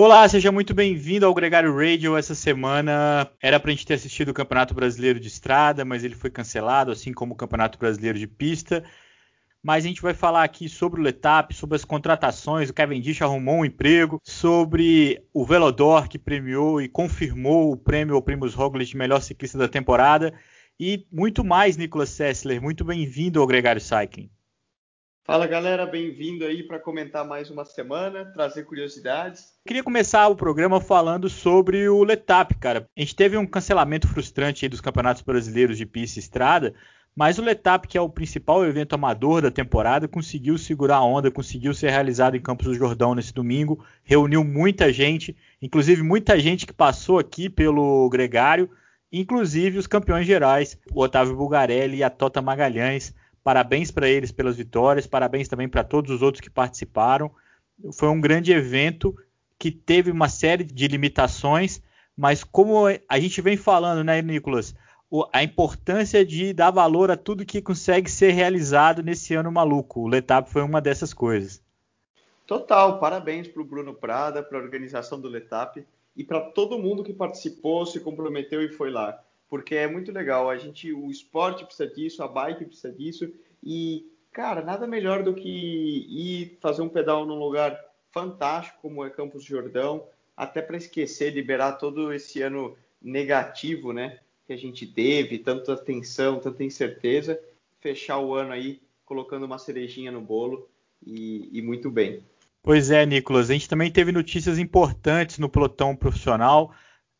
Olá, seja muito bem-vindo ao Gregário Radio. Essa semana era para a gente ter assistido o Campeonato Brasileiro de Estrada, mas ele foi cancelado, assim como o Campeonato Brasileiro de Pista. Mas a gente vai falar aqui sobre o Letap, sobre as contratações, o Cavendish arrumou um emprego, sobre o Velodor que premiou e confirmou o prêmio ao Primus Roglic de melhor ciclista da temporada e muito mais, Nicolas Sessler. Muito bem-vindo ao Gregário Cycling. Fala galera, bem-vindo aí para comentar mais uma semana, trazer curiosidades. Queria começar o programa falando sobre o Letap, cara. A gente teve um cancelamento frustrante dos campeonatos brasileiros de pista e estrada, mas o Letap, que é o principal evento amador da temporada, conseguiu segurar a onda, conseguiu ser realizado em Campos do Jordão nesse domingo, reuniu muita gente, inclusive muita gente que passou aqui pelo Gregário, inclusive os campeões gerais, o Otávio Bugarelli e a Tota Magalhães. Parabéns para eles pelas vitórias, parabéns também para todos os outros que participaram. Foi um grande evento que teve uma série de limitações, mas como a gente vem falando, né, Nicolas, a importância de dar valor a tudo que consegue ser realizado nesse ano maluco. O Letap foi uma dessas coisas. Total, parabéns para o Bruno Prada, para a organização do Letap e para todo mundo que participou, se comprometeu e foi lá porque é muito legal. A gente, o esporte precisa disso, a bike precisa disso e, cara, nada melhor do que ir fazer um pedal num lugar fantástico como é Campos Jordão, até para esquecer, liberar todo esse ano negativo, né, que a gente teve, tanta tensão, tanta incerteza, fechar o ano aí colocando uma cerejinha no bolo e, e muito bem. Pois é, Nicolas, a gente também teve notícias importantes no pelotão profissional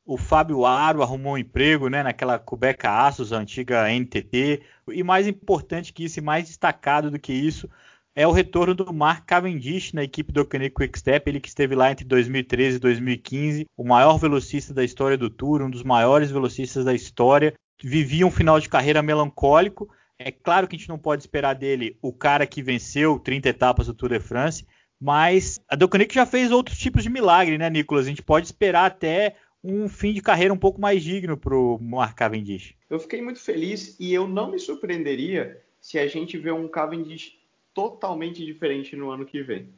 o Fábio Aro arrumou um emprego né, naquela Cubeca Aços, antiga NTT. E mais importante que isso, e mais destacado do que isso, é o retorno do Mark Cavendish na equipe do Quick Quickstep, ele que esteve lá entre 2013 e 2015, o maior velocista da história do Tour, um dos maiores velocistas da história. Vivia um final de carreira melancólico. É claro que a gente não pode esperar dele o cara que venceu 30 etapas do Tour de France, mas a Deconic já fez outros tipos de milagre, né, Nicolas? A gente pode esperar até um fim de carreira um pouco mais digno para o Mark Cavendish. Eu fiquei muito feliz e eu não me surpreenderia se a gente vê um Cavendish totalmente diferente no ano que vem.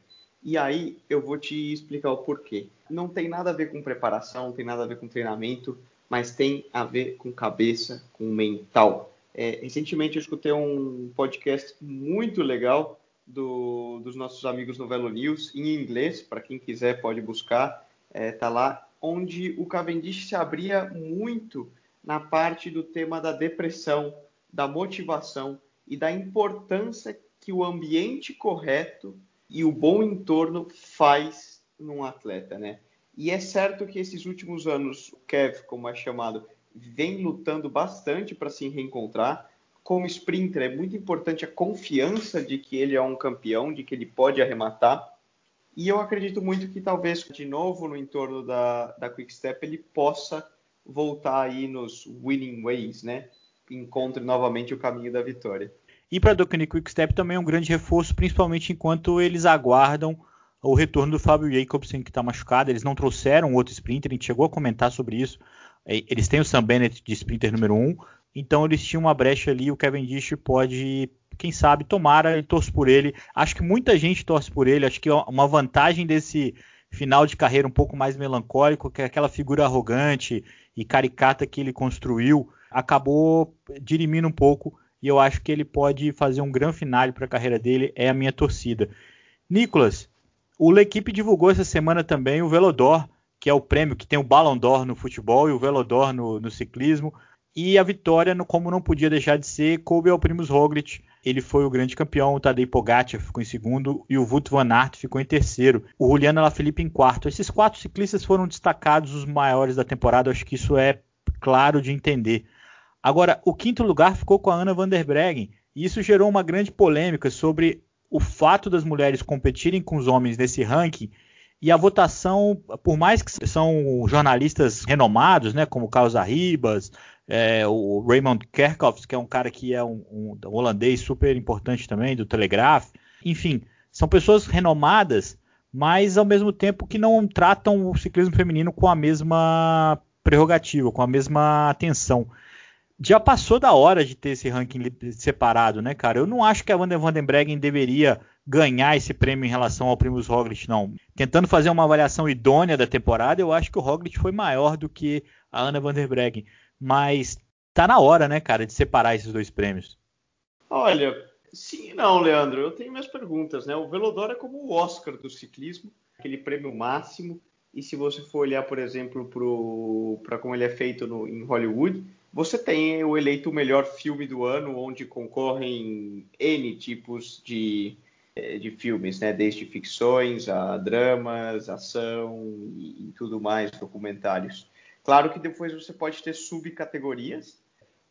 E aí eu vou te explicar o porquê. Não tem nada a ver com preparação, não tem nada a ver com treinamento, mas tem a ver com cabeça, com mental. É, recentemente eu escutei um podcast muito legal do, dos nossos amigos no Velo News, em inglês, para quem quiser pode buscar, é, tá lá onde o Cavendish se abria muito na parte do tema da depressão, da motivação e da importância que o ambiente correto e o bom entorno faz num atleta, né? E é certo que esses últimos anos o Kev, como é chamado, vem lutando bastante para se reencontrar. Como sprinter, é muito importante a confiança de que ele é um campeão, de que ele pode arrematar. E eu acredito muito que talvez de novo no entorno da, da Quick Step ele possa voltar aí nos winning ways, né? Encontre novamente o caminho da vitória. E para a Docani Quick Step também é um grande reforço, principalmente enquanto eles aguardam o retorno do Fábio Jacobsen, que está machucado. Eles não trouxeram outro sprinter, a gente chegou a comentar sobre isso. É, eles têm o Sam Bennett de sprinter número 1, então eles tinham uma brecha ali. O Kevin Dish pode quem sabe, tomara e torço por ele. Acho que muita gente torce por ele. Acho que uma vantagem desse final de carreira um pouco mais melancólico, que é aquela figura arrogante e caricata que ele construiu, acabou dirimindo um pouco. E eu acho que ele pode fazer um grande final para a carreira dele. É a minha torcida. Nicolas, o L'Equipe divulgou essa semana também o Velodor, que é o prêmio que tem o Ballon d'Or no futebol e o Velodor no, no ciclismo. E a vitória, como não podia deixar de ser, coube ao Primus Roglic. Ele foi o grande campeão, o Tadej Pogacar ficou em segundo e o Wout van Aert ficou em terceiro. O Juliano Alaphilippe em quarto. Esses quatro ciclistas foram destacados os maiores da temporada, acho que isso é claro de entender. Agora, o quinto lugar ficou com a Ana van der Breggen, e isso gerou uma grande polêmica sobre o fato das mulheres competirem com os homens nesse ranking e a votação, por mais que são jornalistas renomados, né, como Carlos Arribas, é, o Raymond Kerkhoffs, que é um cara que é um, um, um, holandês super importante também, do Telegraph, enfim, são pessoas renomadas, mas ao mesmo tempo que não tratam o ciclismo feminino com a mesma prerrogativa, com a mesma atenção. Já passou da hora de ter esse ranking separado, né, cara? Eu não acho que a Van der Breggen deveria ganhar esse prêmio em relação ao Primus Roglic, não. Tentando fazer uma avaliação idônea da temporada, eu acho que o Roglic foi maior do que a Ana van der Breggen. Mas tá na hora, né, cara, de separar esses dois prêmios. Olha, sim e não, Leandro. Eu tenho minhas perguntas, né? O Velodoro é como o Oscar do ciclismo, aquele prêmio máximo. E se você for olhar, por exemplo, para como ele é feito no, em Hollywood, você tem o eleito melhor filme do ano, onde concorrem N tipos de, eh, de filmes, né? Desde ficções a dramas, ação e, e tudo mais, documentários. Claro que depois você pode ter subcategorias,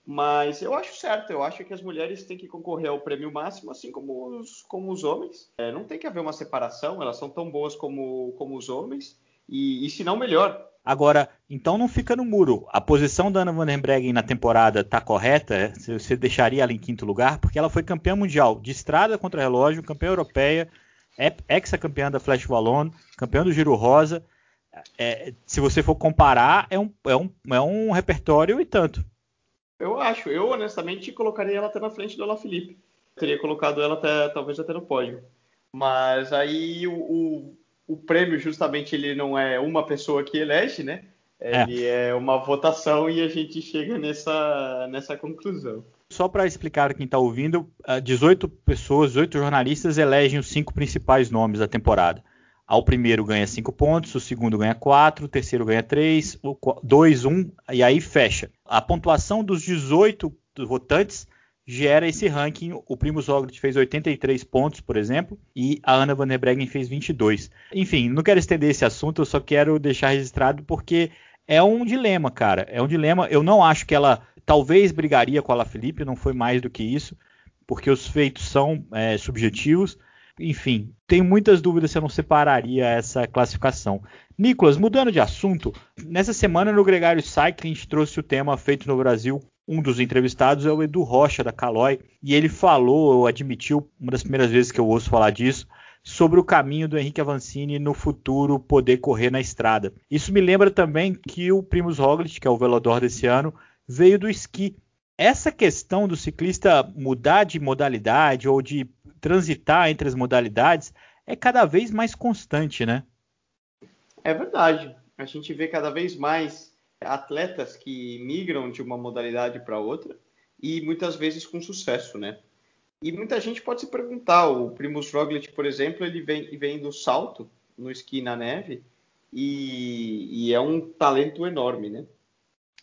mas eu acho certo, eu acho que as mulheres têm que concorrer ao prêmio máximo, assim como os, como os homens. É, não tem que haver uma separação, elas são tão boas como, como os homens, e, e se não, melhor. Agora, então não fica no muro. A posição da Ana Van Breggen na temporada está correta? Você deixaria ela em quinto lugar? Porque ela foi campeã mundial de estrada contra relógio, campeã europeia, ex-campeã da Flash Wallon, campeã do Giro Rosa. É, se você for comparar, é um, é, um, é um repertório e tanto. Eu acho. Eu, honestamente, colocaria ela até na frente do Felipe. Teria colocado ela até, talvez até no pódio. Mas aí o, o, o, prêmio, justamente, ele não é uma pessoa que elege, né? É. Ele é, é uma votação e a gente chega nessa, nessa conclusão. Só para explicar quem está ouvindo, 18 pessoas, 18 jornalistas elegem os cinco principais nomes da temporada. Ao primeiro ganha 5 pontos, o segundo ganha 4, o terceiro ganha 3, 2, 1, e aí fecha. A pontuação dos 18 votantes gera esse ranking. O Primo Roglic fez 83 pontos, por exemplo, e a Ana Van der Breggen fez 22. Enfim, não quero estender esse assunto, eu só quero deixar registrado porque é um dilema, cara. É um dilema. Eu não acho que ela talvez brigaria com a La Felipe, não foi mais do que isso, porque os feitos são é, subjetivos enfim, tenho muitas dúvidas se eu não separaria essa classificação. Nicolas, mudando de assunto, nessa semana no Gregário Cycling trouxe o tema feito no Brasil. Um dos entrevistados é o Edu Rocha, da Caloi, e ele falou, ou admitiu, uma das primeiras vezes que eu ouço falar disso, sobre o caminho do Henrique Avancini no futuro poder correr na estrada. Isso me lembra também que o Primus Roglic, que é o velodor desse ano, veio do esqui. Essa questão do ciclista mudar de modalidade ou de transitar entre as modalidades é cada vez mais constante, né? É verdade. A gente vê cada vez mais atletas que migram de uma modalidade para outra e muitas vezes com sucesso, né? E muita gente pode se perguntar, o Primus Roglic, por exemplo, ele vem, vem do salto no esqui na neve e, e é um talento enorme, né?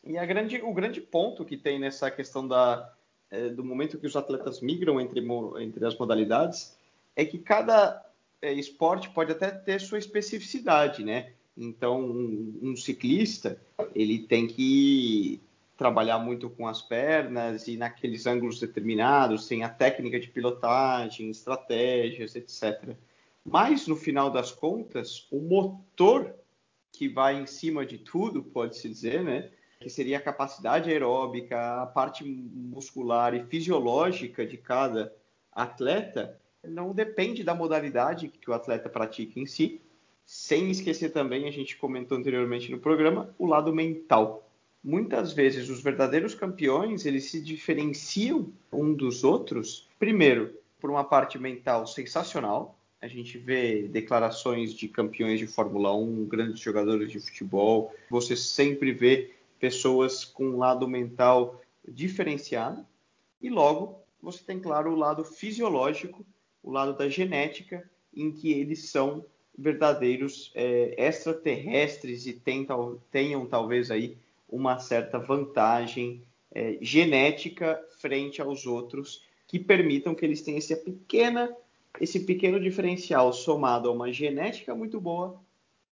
E grande, o grande ponto que tem nessa questão da, é, do momento que os atletas migram entre, entre as modalidades, é que cada é, esporte pode até ter sua especificidade, né? Então, um, um, ciclista, ele tem que trabalhar muito com as pernas e naqueles ângulos determinados, tem a técnica de pilotagem, estratégias, etc. Mas, no final das contas, o motor que vai em cima de tudo, pode-se dizer, né? Que seria a capacidade aeróbica, a parte muscular e fisiológica de cada atleta, não depende da modalidade que o atleta pratica em si, sem esquecer também, a gente comentou anteriormente no programa, o lado mental. Muitas vezes os verdadeiros campeões, eles se diferenciam um dos outros, primeiro, por uma parte mental sensacional, a gente vê declarações de campeões de Fórmula 1, grandes jogadores de futebol. Você sempre vê pessoas com um lado mental diferenciado, e logo você tem, claro, o lado fisiológico, o lado da genética, em que eles são verdadeiros é, extraterrestres e tentam, tenham talvez aí uma certa vantagem é, genética frente aos outros que permitam que eles tenham essa pequena, esse pequeno diferencial somado a uma genética muito boa,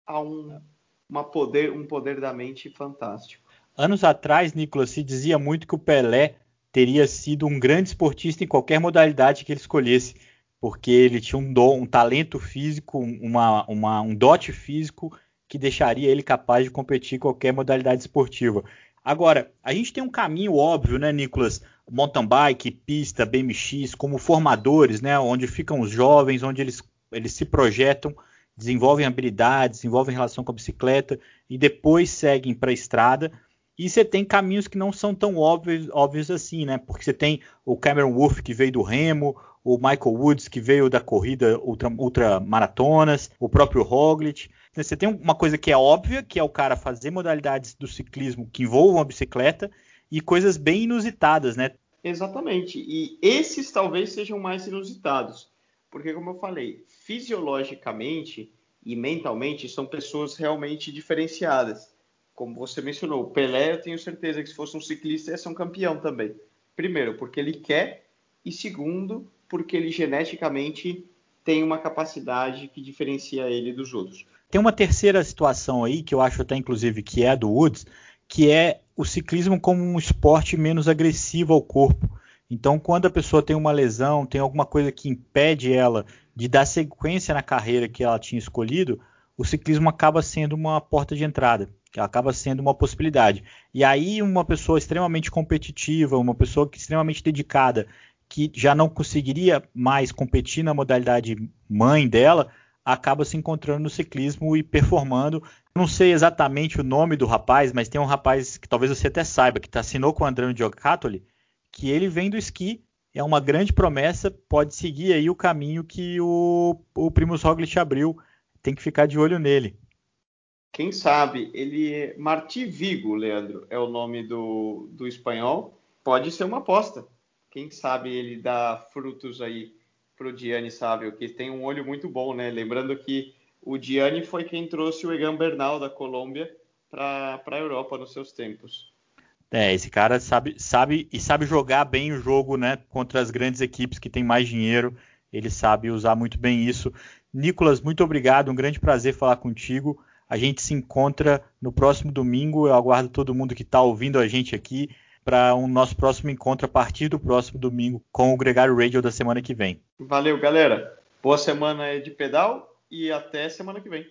a um, uma poder, um poder da mente fantástico. Anos atrás, Nicolas, se dizia muito que o Pelé teria sido um grande esportista em qualquer modalidade que ele escolhesse, porque ele tinha um, dom, um talento físico, uma, uma, um dote físico que deixaria ele capaz de competir em qualquer modalidade esportiva. Agora, a gente tem um caminho óbvio, né, Nicolas? Mountain bike, pista, BMX, como formadores, né, onde ficam os jovens, onde eles, eles se projetam, desenvolvem habilidades, desenvolvem relação com a bicicleta e depois seguem para a estrada E você tem caminhos que não são tão óbvios, óbvios assim, né? Porque você tem o Cameron Wolf que veio do Remo, o Michael Woods que veio da corrida ultra, ultra maratonas, o próprio Roglic. Você tem uma coisa que é óbvia, que é o cara fazer modalidades do ciclismo que envolvam a bicicleta e coisas bem inusitadas, né? Exatamente. E esses talvez sejam mais inusitados, porque como eu falei, fisiologicamente e mentalmente são pessoas realmente diferenciadas. Como você mencionou, o Pelé, eu tenho certeza que se fosse um ciclista ia ser um campeão também. Primeiro, porque ele quer, e segundo, porque ele geneticamente tem uma capacidade que diferencia ele dos outros. Tem uma terceira situação aí, que eu acho até inclusive que é a do Woods, que é o ciclismo como um esporte menos agressivo ao corpo. Então, quando a pessoa tem uma lesão, tem alguma coisa que impede ela de dar sequência na carreira que ela tinha escolhido, o ciclismo acaba sendo uma porta de entrada, que acaba sendo uma possibilidade. E aí, uma pessoa extremamente competitiva, uma pessoa extremamente dedicada, que já não conseguiria mais competir na modalidade mãe dela, acaba se encontrando no ciclismo e performando. Não sei exatamente o nome do rapaz, mas tem um rapaz que talvez você até saiba, que assinou com o André Giocattoli, que ele vem do esqui, é uma grande promessa, pode seguir aí o caminho que o, o Primus Roglic abriu. Tem que ficar de olho nele. Quem sabe? Ele é Marti Vigo, Leandro, é o nome do, do espanhol. Pode ser uma aposta. Quem sabe ele dá frutos aí pro Gianni Sábio, que tem um olho muito bom, né? Lembrando que o Gianni foi quem trouxe o Egan Bernal da Colômbia para a Europa nos seus tempos. É, esse cara sabe, sabe e sabe jogar bem o jogo, né? Contra as grandes equipes que têm mais dinheiro. Ele sabe usar muito bem isso. Nicolas, muito obrigado. Um grande prazer falar contigo. A gente se encontra no próximo domingo. Eu aguardo todo mundo que está ouvindo a gente aqui para o um nosso próximo encontro a partir do próximo domingo com o Gregário Radio da semana que vem. Valeu, galera. Boa semana de pedal e até semana que vem.